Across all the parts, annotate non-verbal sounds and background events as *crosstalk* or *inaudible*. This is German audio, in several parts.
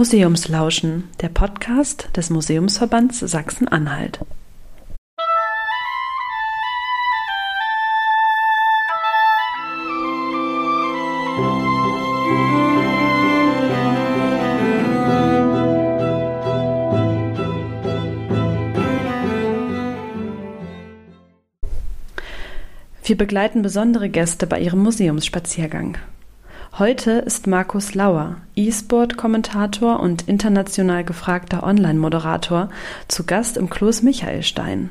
Museumslauschen, der Podcast des Museumsverbands Sachsen-Anhalt. Wir begleiten besondere Gäste bei ihrem Museumsspaziergang. Heute ist Markus Lauer, E-Sport-Kommentator und international gefragter Online-Moderator, zu Gast im Kloß Michaelstein.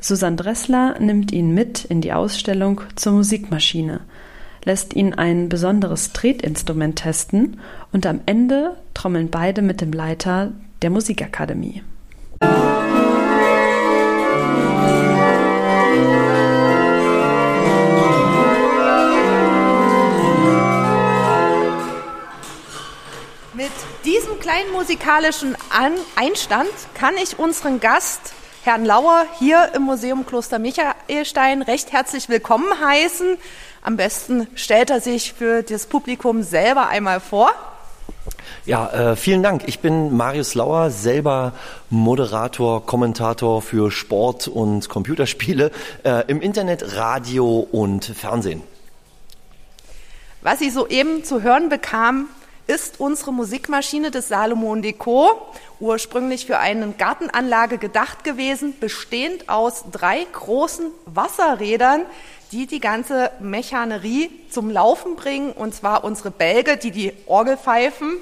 Susanne Dressler nimmt ihn mit in die Ausstellung zur Musikmaschine, lässt ihn ein besonderes Tretinstrument testen und am Ende trommeln beide mit dem Leiter der Musikakademie. Diesem kleinen musikalischen An Einstand kann ich unseren Gast, Herrn Lauer, hier im Museum Kloster Michaelstein recht herzlich willkommen heißen. Am besten stellt er sich für das Publikum selber einmal vor. Ja, äh, vielen Dank. Ich bin Marius Lauer, selber Moderator, Kommentator für Sport und Computerspiele äh, im Internet, Radio und Fernsehen. Was Sie soeben zu hören bekamen, ist unsere Musikmaschine des Salomon Deco, ursprünglich für eine Gartenanlage gedacht gewesen, bestehend aus drei großen Wasserrädern, die die ganze Mechanerie zum Laufen bringen, und zwar unsere Bälge, die die Orgelpfeifen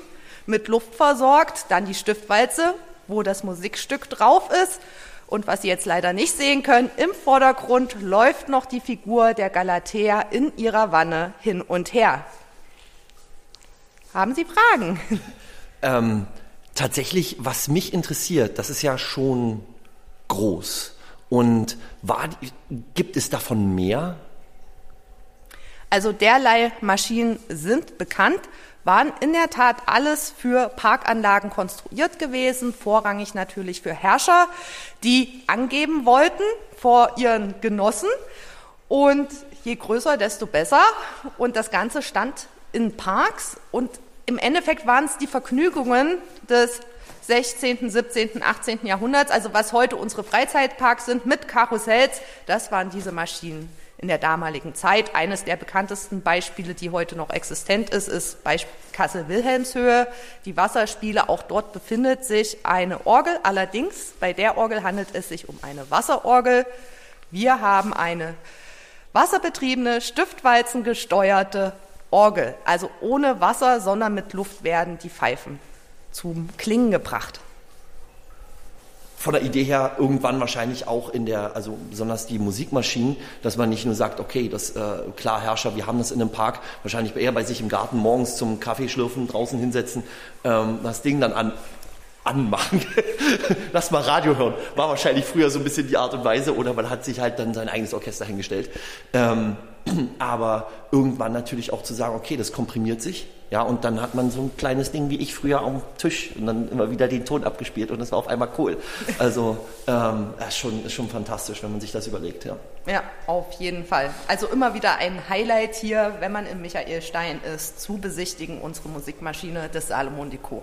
mit Luft versorgt, dann die Stiftwalze, wo das Musikstück drauf ist, und was Sie jetzt leider nicht sehen können, im Vordergrund läuft noch die Figur der Galatea in ihrer Wanne hin und her. Haben Sie Fragen? Ähm, tatsächlich, was mich interessiert, das ist ja schon groß. Und war, gibt es davon mehr? Also derlei Maschinen sind bekannt, waren in der Tat alles für Parkanlagen konstruiert gewesen, vorrangig natürlich für Herrscher, die angeben wollten vor ihren Genossen. Und je größer, desto besser. Und das Ganze stand in Parks und im Endeffekt waren es die Vergnügungen des 16., 17., 18. Jahrhunderts, also was heute unsere Freizeitparks sind mit Karussells, das waren diese Maschinen in der damaligen Zeit. Eines der bekanntesten Beispiele, die heute noch existent ist, ist Kassel-Wilhelmshöhe, die Wasserspiele. Auch dort befindet sich eine Orgel. Allerdings, bei der Orgel handelt es sich um eine Wasserorgel. Wir haben eine wasserbetriebene, Stiftwalzen gesteuerte Orgel. Also ohne Wasser, sondern mit Luft werden die Pfeifen zum Klingen gebracht. Von der Idee her irgendwann wahrscheinlich auch in der, also besonders die Musikmaschinen, dass man nicht nur sagt, okay, das äh, klar Herrscher, wir haben das in einem Park, wahrscheinlich eher bei sich im Garten morgens zum Kaffeeschlürfen draußen hinsetzen, ähm, das Ding dann an, anmachen. *laughs* Lass mal Radio hören. War wahrscheinlich früher so ein bisschen die Art und Weise oder man hat sich halt dann sein eigenes Orchester hingestellt. Ähm, *clears throat* aber irgendwann natürlich auch zu sagen, okay, das komprimiert sich, ja, und dann hat man so ein kleines Ding wie ich früher am Tisch und dann immer wieder den Ton abgespielt und das war auf einmal cool. Also ähm, ist schon, ist schon fantastisch, wenn man sich das überlegt, ja. Ja, auf jeden Fall. Also immer wieder ein Highlight hier, wenn man im Michael Stein ist, zu besichtigen unsere Musikmaschine des Salomon Deco.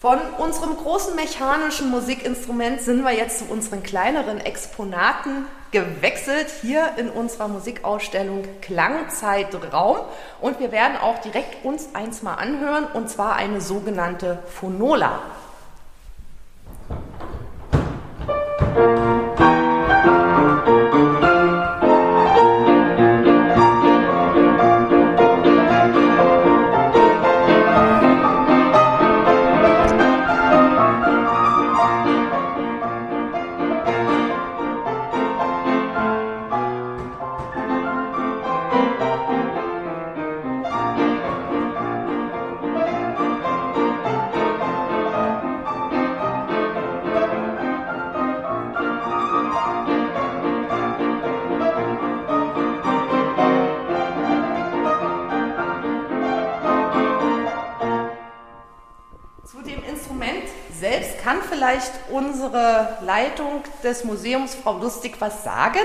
Von unserem großen mechanischen Musikinstrument sind wir jetzt zu unseren kleineren Exponaten gewechselt, hier in unserer Musikausstellung Klangzeitraum. Und wir werden auch direkt uns eins mal anhören, und zwar eine sogenannte Phonola. Vielleicht unsere Leitung des Museums, Frau Lustig, was sagen?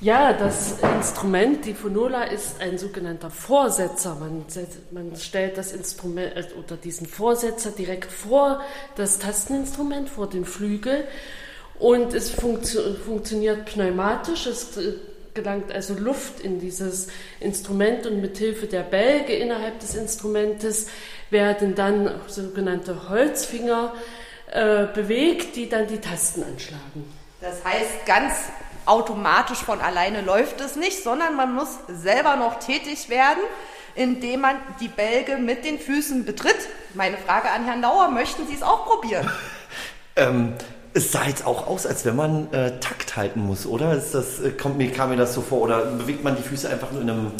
Ja, das Instrument, die Phonola, ist ein sogenannter Vorsetzer. Man, man, stellt das Instrument äh, oder diesen Vorsetzer direkt vor das Tasteninstrument, vor den Flügel. Und es funktio funktioniert pneumatisch. Es äh, gelangt also Luft in dieses Instrument und mit Hilfe der Bälge innerhalb des Instrumentes werden dann sogenannte Holzfinger äh, bewegt, die dann die Tasten anschlagen. Das heißt, ganz automatisch von alleine läuft es nicht, sondern man muss selber noch tätig werden, indem man die Bälge mit den Füßen betritt. Meine Frage an Herrn Lauer, möchten Sie es auch probieren? *laughs* ähm, es sah jetzt auch aus, als wenn man äh, Takt halten muss, oder? Ist das, äh, kommt mir, kam mir das so vor? Oder bewegt man die Füße einfach nur in einem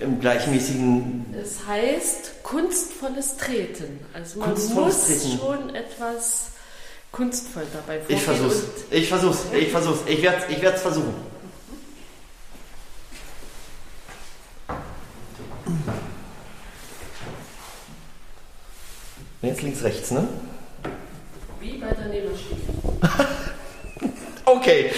im gleichmäßigen. Es heißt kunstvolles Treten. Also man muss Treten. schon etwas kunstvoll dabei vorgehen. Ich versuch's. Ich versuch's. Ich versuch's. Ich werde ich werd's versuchen. Jetzt links, rechts, ne? Wie bei der Nähmaschine. *laughs* okay.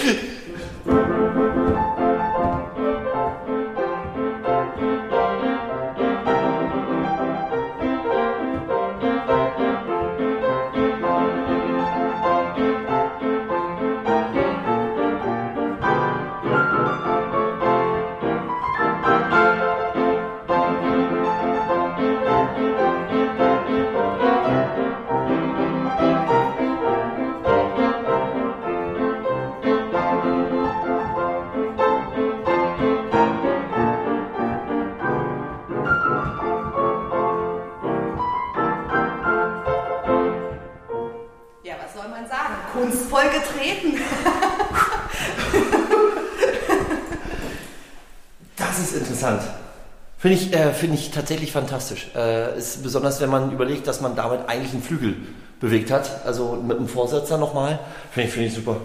Finde ich, äh, find ich tatsächlich fantastisch. Äh, ist besonders, wenn man überlegt, dass man damit eigentlich einen Flügel bewegt hat. Also mit einem Vorsetzer nochmal. Finde ich, find ich super.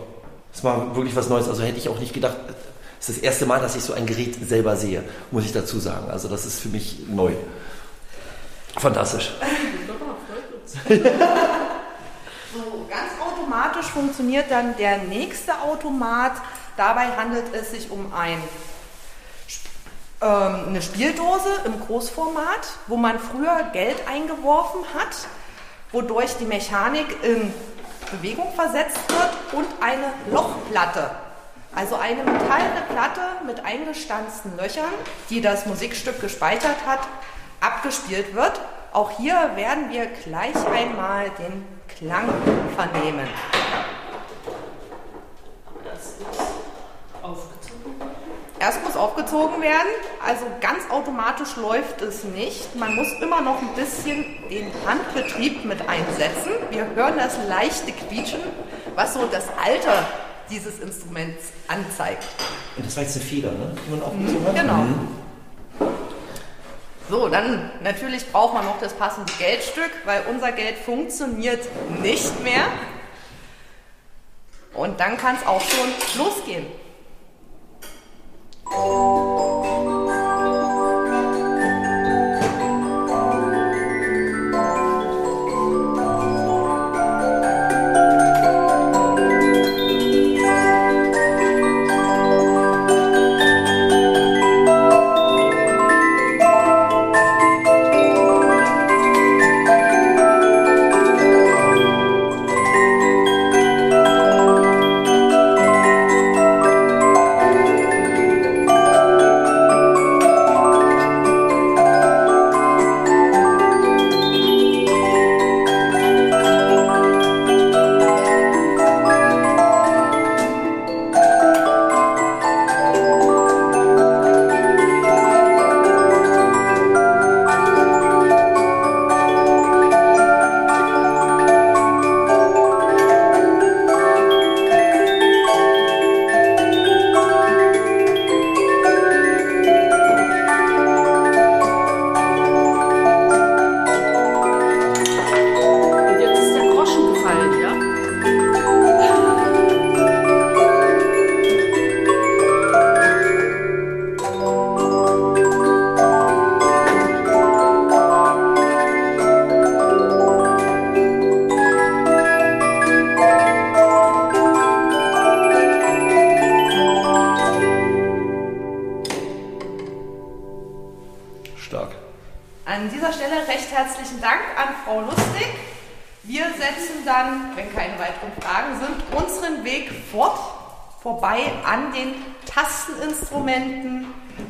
Das war wirklich was Neues. Also hätte ich auch nicht gedacht. Es ist das erste Mal, dass ich so ein Gerät selber sehe, muss ich dazu sagen. Also das ist für mich neu. Fantastisch. *laughs* so, ganz automatisch funktioniert dann der nächste Automat. Dabei handelt es sich um ein ähm, eine Spieldose im Großformat, wo man früher Geld eingeworfen hat, wodurch die Mechanik in Bewegung versetzt wird und eine Lochplatte. Also eine metallene Platte mit eingestanzten Löchern, die das Musikstück gespeichert hat, abgespielt wird. Auch hier werden wir gleich einmal den Klang vernehmen. Erst muss aufgezogen werden, also ganz automatisch läuft es nicht. Man muss immer noch ein bisschen den Handbetrieb mit einsetzen. Wir hören das leichte Quietschen, was so das Alter dieses Instruments anzeigt. Und das war jetzt eine Feder, ne? die man aufgezogen hat? Genau. Mhm. So, dann natürlich braucht man noch das passende Geldstück, weil unser Geld funktioniert nicht mehr. Und dann kann es auch schon losgehen. Bye. Tasteninstrumenten,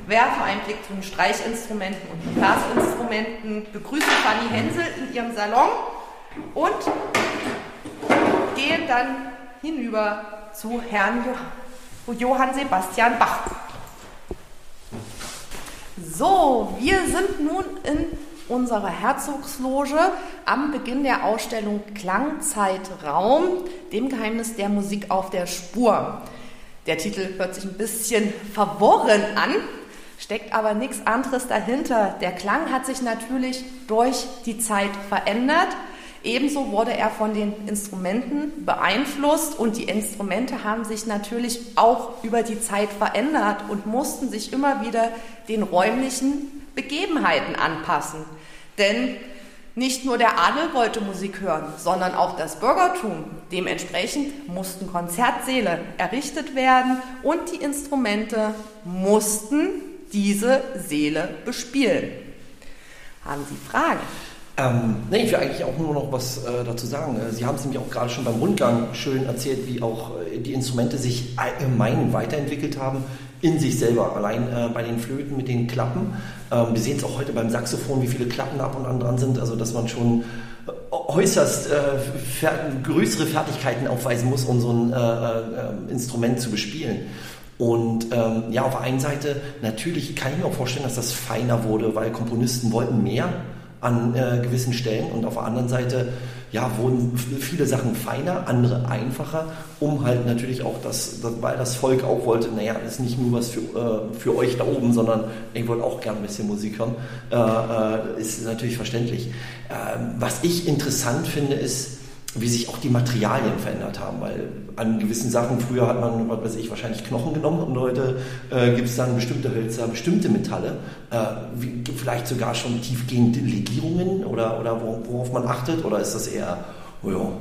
werfen einen Blick zu den Streichinstrumenten und Blasinstrumenten, begrüßen Fanny Hensel in ihrem Salon und gehen dann hinüber zu Herrn Johann Sebastian Bach. So, wir sind nun in unserer Herzogsloge am Beginn der Ausstellung Klangzeitraum, dem Geheimnis der Musik auf der Spur. Der Titel hört sich ein bisschen verworren an, steckt aber nichts anderes dahinter. Der Klang hat sich natürlich durch die Zeit verändert. Ebenso wurde er von den Instrumenten beeinflusst und die Instrumente haben sich natürlich auch über die Zeit verändert und mussten sich immer wieder den räumlichen Begebenheiten anpassen. Denn nicht nur der Adel wollte Musik hören, sondern auch das Bürgertum. Dementsprechend mussten Konzertsäle errichtet werden und die Instrumente mussten diese Säle bespielen. Haben Sie Fragen? Ähm, nee, ich will eigentlich auch nur noch was äh, dazu sagen. Äh, Sie haben es nämlich auch gerade schon beim Rundgang schön erzählt, wie auch äh, die Instrumente sich allgemein weiterentwickelt haben in sich selber. Allein äh, bei den Flöten mit den Klappen. Ähm, wir sehen es auch heute beim Saxophon, wie viele Klappen ab und an dran sind. Also, dass man schon äh, äußerst äh, größere Fertigkeiten aufweisen muss, um so ein äh, Instrument zu bespielen. Und ähm, ja, auf der einen Seite natürlich kann ich mir auch vorstellen, dass das feiner wurde, weil Komponisten wollten mehr an äh, gewissen Stellen und auf der anderen Seite ja, wurden viele Sachen feiner, andere einfacher, um halt natürlich auch das, weil das Volk auch wollte, naja, das ist nicht nur was für, äh, für euch da oben, sondern ich wollte auch gerne ein bisschen Musik hören, äh, äh, ist natürlich verständlich. Ähm, was ich interessant finde, ist, wie sich auch die Materialien verändert haben, weil an gewissen Sachen, früher hat man, was weiß ich, wahrscheinlich Knochen genommen und heute äh, gibt es dann bestimmte Hölzer, bestimmte Metalle, äh, wie, vielleicht sogar schon tiefgehende Legierungen oder, oder worauf man achtet oder ist das eher, oh ja,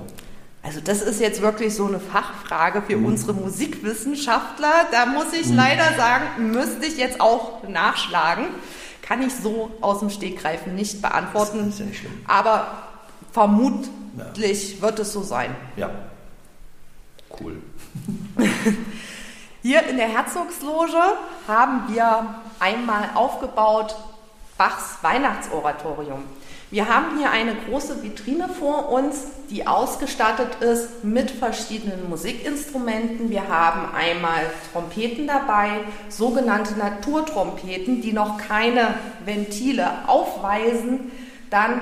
also das ist jetzt wirklich so eine Fachfrage für mhm. unsere Musikwissenschaftler. Da muss ich mhm. leider sagen, müsste ich jetzt auch nachschlagen. Kann ich so aus dem Stegreifen nicht beantworten. Das ist ja nicht schlimm. Aber vermutlich wird es so sein. Ja. Cool. *laughs* Hier in der Herzogsloge haben wir einmal aufgebaut Bachs Weihnachtsoratorium. Wir haben hier eine große Vitrine vor uns, die ausgestattet ist mit verschiedenen Musikinstrumenten. Wir haben einmal Trompeten dabei, sogenannte Naturtrompeten, die noch keine Ventile aufweisen. Dann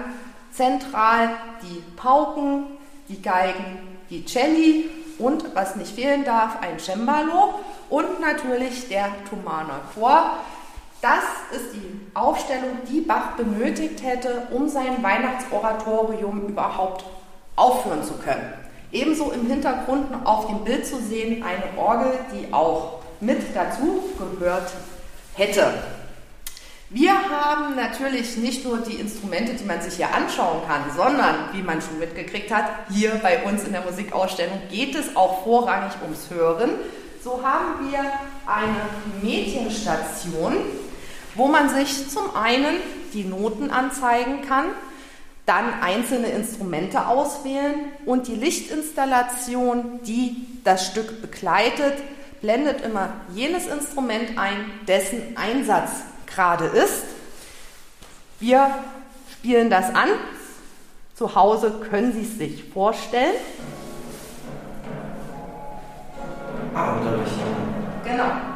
zentral die Pauken, die Geigen, die Celli und, was nicht fehlen darf, ein Cembalo und natürlich der Thomaner Chor. Das ist die Aufstellung, die Bach benötigt hätte, um sein Weihnachtsoratorium überhaupt aufführen zu können. Ebenso im Hintergrund auf dem Bild zu sehen eine Orgel, die auch mit dazu gehört hätte. Wir haben natürlich nicht nur die Instrumente, die man sich hier anschauen kann, sondern, wie man schon mitgekriegt hat, hier bei uns in der Musikausstellung geht es auch vorrangig ums Hören. So haben wir eine Medienstation, wo man sich zum einen die Noten anzeigen kann, dann einzelne Instrumente auswählen und die Lichtinstallation, die das Stück begleitet, blendet immer jenes Instrument ein, dessen Einsatz gerade ist. Wir spielen das an. Zu Hause können Sie es sich vorstellen. Ah, Genau.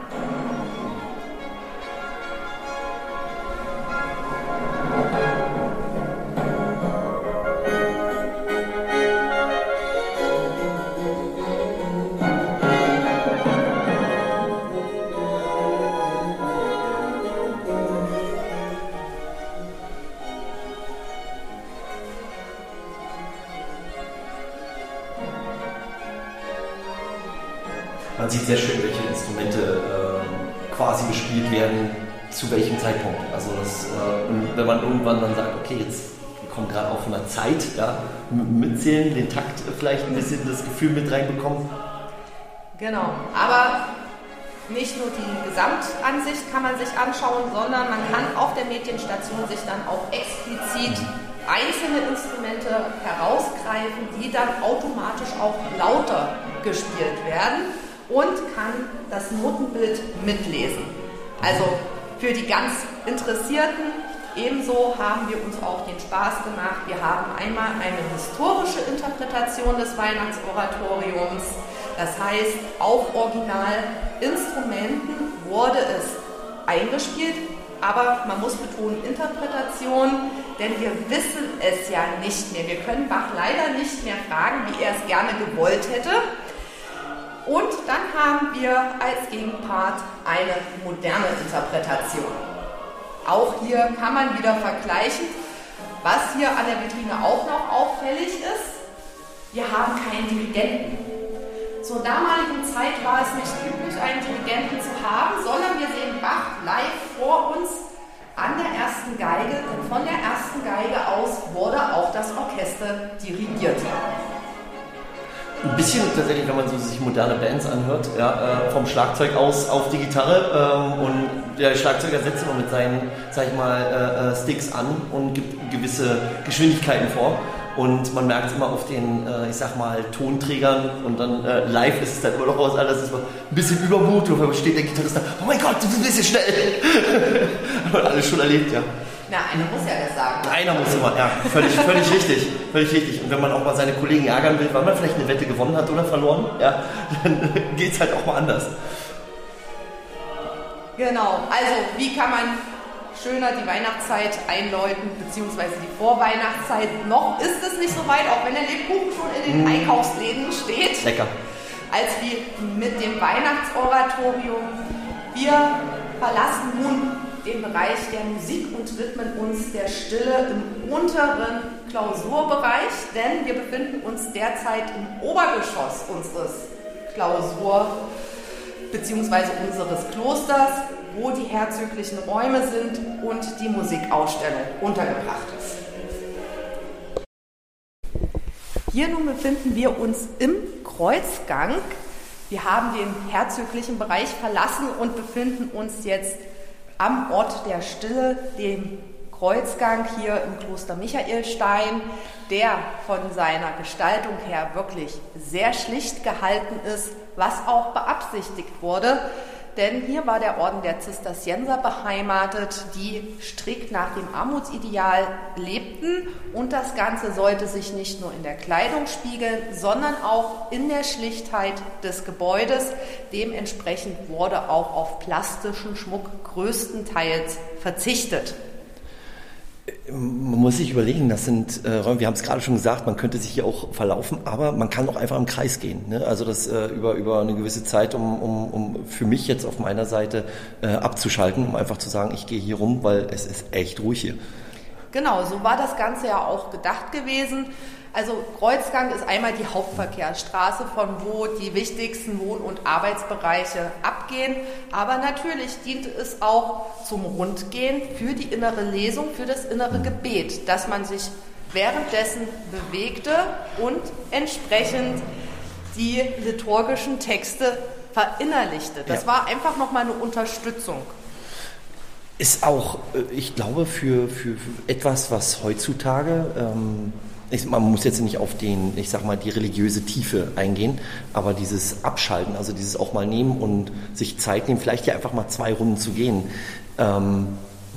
Irgendwann dann sagt, okay, jetzt kommt gerade auf einer Zeit, ja, mitzählen, den Takt vielleicht ein bisschen das Gefühl mit reinbekommen. Genau, aber nicht nur die Gesamtansicht kann man sich anschauen, sondern man kann auf der Medienstation sich dann auch explizit einzelne Instrumente herausgreifen, die dann automatisch auch lauter gespielt werden und kann das Notenbild mitlesen. Also für die ganz Interessierten ebenso haben wir uns auch den Spaß gemacht. Wir haben einmal eine historische Interpretation des Weihnachtsoratoriums. Das heißt, auf Originalinstrumenten wurde es eingespielt, aber man muss betonen Interpretation, denn wir wissen es ja nicht mehr. Wir können Bach leider nicht mehr fragen, wie er es gerne gewollt hätte. Und dann haben wir als Gegenpart eine moderne Interpretation. Auch hier kann man wieder vergleichen, was hier an der Vitrine auch noch auffällig ist. Wir haben keinen Dirigenten. Zur damaligen Zeit war es nicht üblich, einen Dirigenten zu haben, sondern wir sehen Bach live vor uns an der ersten Geige, denn von der ersten Geige aus wurde auch das Orchester dirigiert. Ein bisschen tatsächlich, wenn man so sich moderne Bands anhört, ja, äh, vom Schlagzeug aus auf die Gitarre ähm, und der Schlagzeuger setzt immer mit seinen, sag ich mal, äh, äh Sticks an und gibt gewisse Geschwindigkeiten vor. Und man merkt es immer auf den, äh, ich sag mal, Tonträgern und dann äh, live ist es dann immer noch was anderes, ist ein bisschen Übermut und dann steht der Gitarrist da, oh mein Gott, du bist ein bisschen schnell. *laughs* Hat alles schon erlebt, ja. Na, einer muss ja das sagen. Einer muss immer, ja, völlig, völlig richtig, völlig richtig. Und wenn man auch mal seine Kollegen ärgern will, weil man vielleicht eine Wette gewonnen hat oder verloren, ja, *laughs* dann geht es halt auch mal anders. Genau, also wie kann man schöner die Weihnachtszeit einläuten, beziehungsweise die Vorweihnachtszeit. Noch ist es nicht so weit, auch wenn der Lebkuchen schon in den mm. Einkaufsläden steht. Lecker. Als wie mit dem Weihnachtsoratorium. Wir verlassen nun den Bereich der Musik und widmen uns der Stille im unteren Klausurbereich, denn wir befinden uns derzeit im Obergeschoss unseres Klausur- bzw. unseres Klosters wo die herzöglichen Räume sind und die Musikausstellung untergebracht ist. Hier nun befinden wir uns im Kreuzgang. Wir haben den herzöglichen Bereich verlassen und befinden uns jetzt am Ort der Stille, dem Kreuzgang hier im Kloster Michaelstein, der von seiner Gestaltung her wirklich sehr schlicht gehalten ist, was auch beabsichtigt wurde denn hier war der Orden der Zisterzienser beheimatet, die strikt nach dem Armutsideal lebten und das Ganze sollte sich nicht nur in der Kleidung spiegeln, sondern auch in der Schlichtheit des Gebäudes. Dementsprechend wurde auch auf plastischen Schmuck größtenteils verzichtet. Man muss sich überlegen, das sind äh, wir haben es gerade schon gesagt, man könnte sich hier auch verlaufen, aber man kann auch einfach im Kreis gehen. Ne? Also das äh, über, über eine gewisse Zeit, um, um, um für mich jetzt auf meiner Seite äh, abzuschalten, um einfach zu sagen, ich gehe hier rum, weil es ist echt ruhig hier. Genau, so war das Ganze ja auch gedacht gewesen. Also Kreuzgang ist einmal die Hauptverkehrsstraße, von wo die wichtigsten Wohn- und Arbeitsbereiche abgehen. Aber natürlich dient es auch zum Rundgehen für die innere Lesung, für das innere Gebet, dass man sich währenddessen bewegte und entsprechend die liturgischen Texte verinnerlichte. Das ja. war einfach nochmal eine Unterstützung. Ist auch, äh, ich glaube, für, für, etwas, was heutzutage ähm, ich, man muss jetzt nicht auf den, ich sag mal, die religiöse Tiefe eingehen, aber dieses Abschalten, also dieses auch mal nehmen und sich Zeit nehmen, vielleicht ja einfach mal zwei Runden zu gehen, ähm,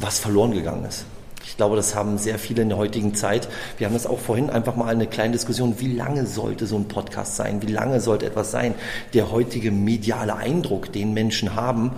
was verloren gegangen ist. Ich glaube, das haben sehr viele in der heutigen Zeit. Wir haben das auch vorhin einfach mal eine kleine Diskussion. Wie lange sollte so ein Podcast sein? Wie lange sollte etwas sein? Der heutige mediale Eindruck, den Menschen haben,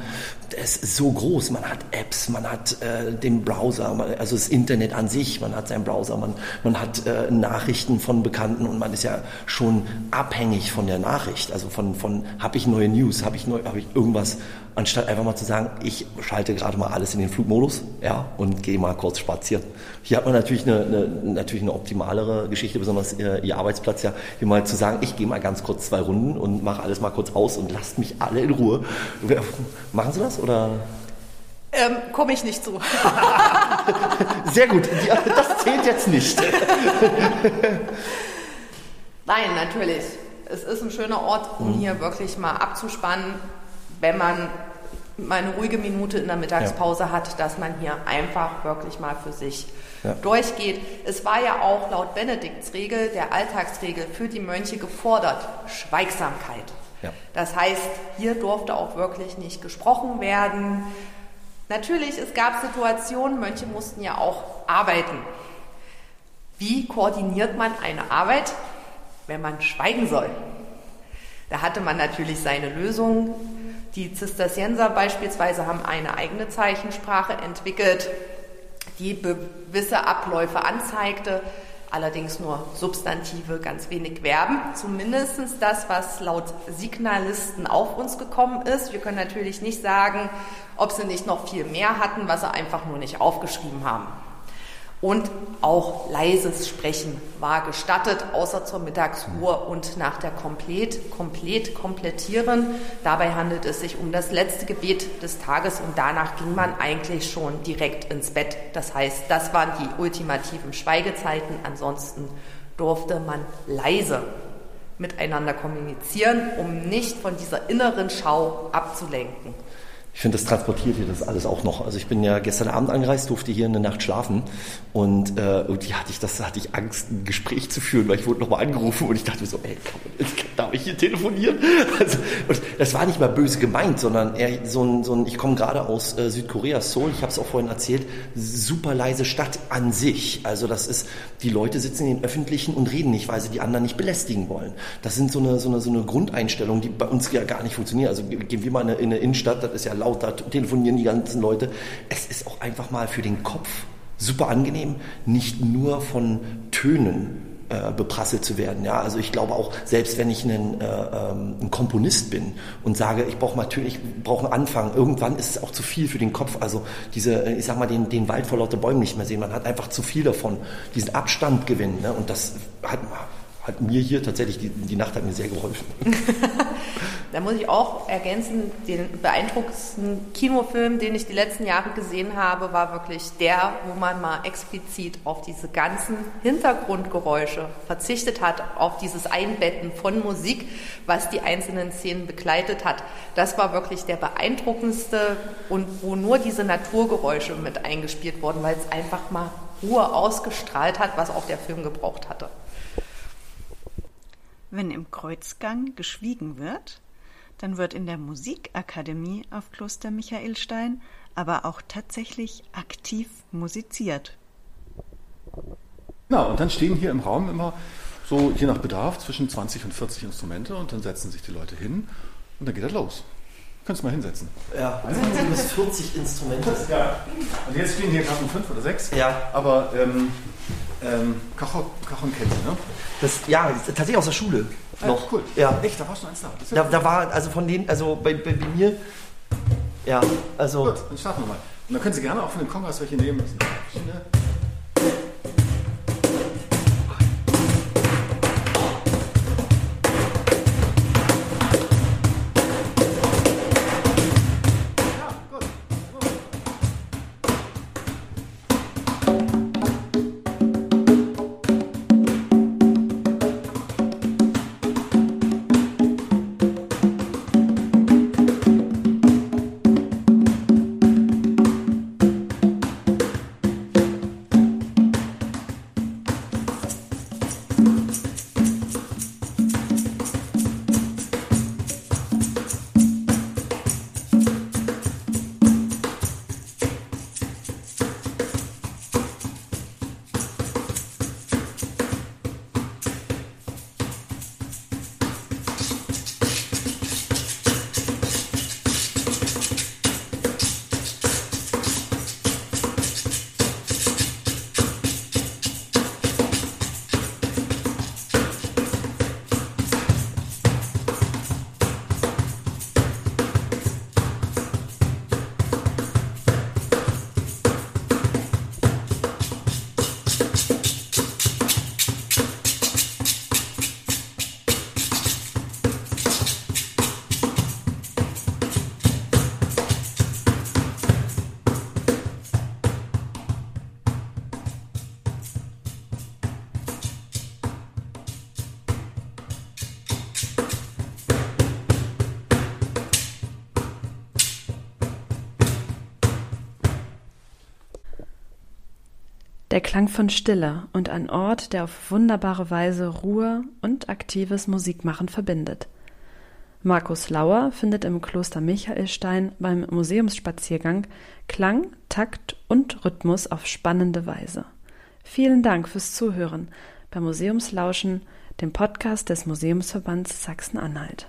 es ist so groß. Man hat Apps, man hat äh, den Browser, man, also das Internet an sich, man hat seinen Browser, man, man hat äh, Nachrichten von Bekannten und man ist ja schon abhängig von der Nachricht. Also von, von habe ich neue News, habe ich, neu, hab ich irgendwas, anstatt einfach mal zu sagen, ich schalte gerade mal alles in den Flugmodus ja, und gehe mal kurz spazieren. Hier hat man natürlich eine, eine, natürlich eine optimalere Geschichte, besonders äh, Ihr Arbeitsplatz ja, hier mal zu sagen, ich gehe mal ganz kurz zwei Runden und mache alles mal kurz aus und lasst mich alle in Ruhe. Machen Sie das? oder? Ähm, Komme ich nicht zu. *laughs* Sehr gut, das zählt jetzt nicht. *laughs* Nein, natürlich. Es ist ein schöner Ort, um mhm. hier wirklich mal abzuspannen, wenn man mal eine ruhige Minute in der Mittagspause ja. hat, dass man hier einfach wirklich mal für sich ja. durchgeht. Es war ja auch laut Benediktsregel, der Alltagsregel für die Mönche gefordert, Schweigsamkeit. Ja. Das heißt, hier durfte auch wirklich nicht gesprochen werden. Natürlich, es gab Situationen, Mönche mussten ja auch arbeiten. Wie koordiniert man eine Arbeit, wenn man schweigen soll? Da hatte man natürlich seine Lösung. Die Zisterzienser beispielsweise haben eine eigene Zeichensprache entwickelt, die gewisse Abläufe anzeigte, allerdings nur Substantive, ganz wenig Verben. Zumindest das, was laut Signalisten auf uns gekommen ist. Wir können natürlich nicht sagen, ob sie nicht noch viel mehr hatten, was sie einfach nur nicht aufgeschrieben haben. Und auch leises Sprechen war gestattet, außer zur Mittagsruhe und nach der Komplett, komplett komplettieren. Dabei handelt es sich um das letzte Gebet des Tages und danach ging man eigentlich schon direkt ins Bett. Das heißt, das waren die ultimativen Schweigezeiten. Ansonsten durfte man leise miteinander kommunizieren, um nicht von dieser inneren Schau abzulenken. Ich finde, das transportiert hier das alles auch noch. Also ich bin ja gestern Abend angereist, durfte hier eine Nacht schlafen und äh, irgendwie hatte ich das, hatte ich Angst, ein Gespräch zu führen, weil ich wurde nochmal angerufen und ich dachte mir so, ey, kann, darf ich hier telefonieren? *laughs* Also, und das war nicht mal böse gemeint, sondern eher so ein, so ein ich komme gerade aus äh, Südkorea, Seoul, ich habe es auch vorhin erzählt, super leise Stadt an sich. Also das ist, die Leute sitzen in den Öffentlichen und reden nicht, weil sie die anderen nicht belästigen wollen. Das sind so eine, so eine, so eine Grundeinstellung, die bei uns ja gar nicht funktioniert. Also gehen wir mal in eine Innenstadt, das ist ja lauter, telefonieren die ganzen Leute. Es ist auch einfach mal für den Kopf super angenehm, nicht nur von Tönen äh, beprasselt zu werden. Ja, also ich glaube auch, selbst wenn ich ein, äh, ähm, ein Komponist bin und sage, ich brauche natürlich, brauche einen Anfang, irgendwann ist es auch zu viel für den Kopf. Also diese, äh, ich sag mal, den, den Wald vor lauter Bäumen nicht mehr sehen. Man hat einfach zu viel davon, diesen Abstand gewinnen. Ne? Und das hat, hat mir hier tatsächlich, die, die Nacht hat mir sehr geholfen. *laughs* Da muss ich auch ergänzen, den beeindruckendsten Kinofilm, den ich die letzten Jahre gesehen habe, war wirklich der, wo man mal explizit auf diese ganzen Hintergrundgeräusche verzichtet hat, auf dieses Einbetten von Musik, was die einzelnen Szenen begleitet hat. Das war wirklich der beeindruckendste und wo nur diese Naturgeräusche mit eingespielt wurden, weil es einfach mal Ruhe ausgestrahlt hat, was auch der Film gebraucht hatte. Wenn im Kreuzgang geschwiegen wird, dann wird in der Musikakademie auf Kloster Michaelstein aber auch tatsächlich aktiv musiziert. Ja, und dann stehen hier im Raum immer so je nach Bedarf zwischen 20 und 40 Instrumente und dann setzen sich die Leute hin und dann geht das los. Könntest du mal hinsetzen. Ja, 20 bis 40 Instrumente. Ja. Und jetzt stehen hier gerade fünf oder sechs. Ja. Aber ähm, ähm, Cajon, Cajon ne? Das, ja, tatsächlich aus der Schule. Ah, noch. Cool. Ja. Echt, da warst du eins da. Da, da war, also von denen, also bei, bei, bei mir, ja, also. Gut, dann starten wir mal. Und dann können Sie gerne auch von den Kongas welche nehmen. Schiene. Klang von Stille und ein Ort, der auf wunderbare Weise Ruhe und aktives Musikmachen verbindet. Markus Lauer findet im Kloster Michaelstein beim Museumsspaziergang Klang, Takt und Rhythmus auf spannende Weise. Vielen Dank fürs Zuhören bei Museumslauschen, dem Podcast des Museumsverbands Sachsen-Anhalt.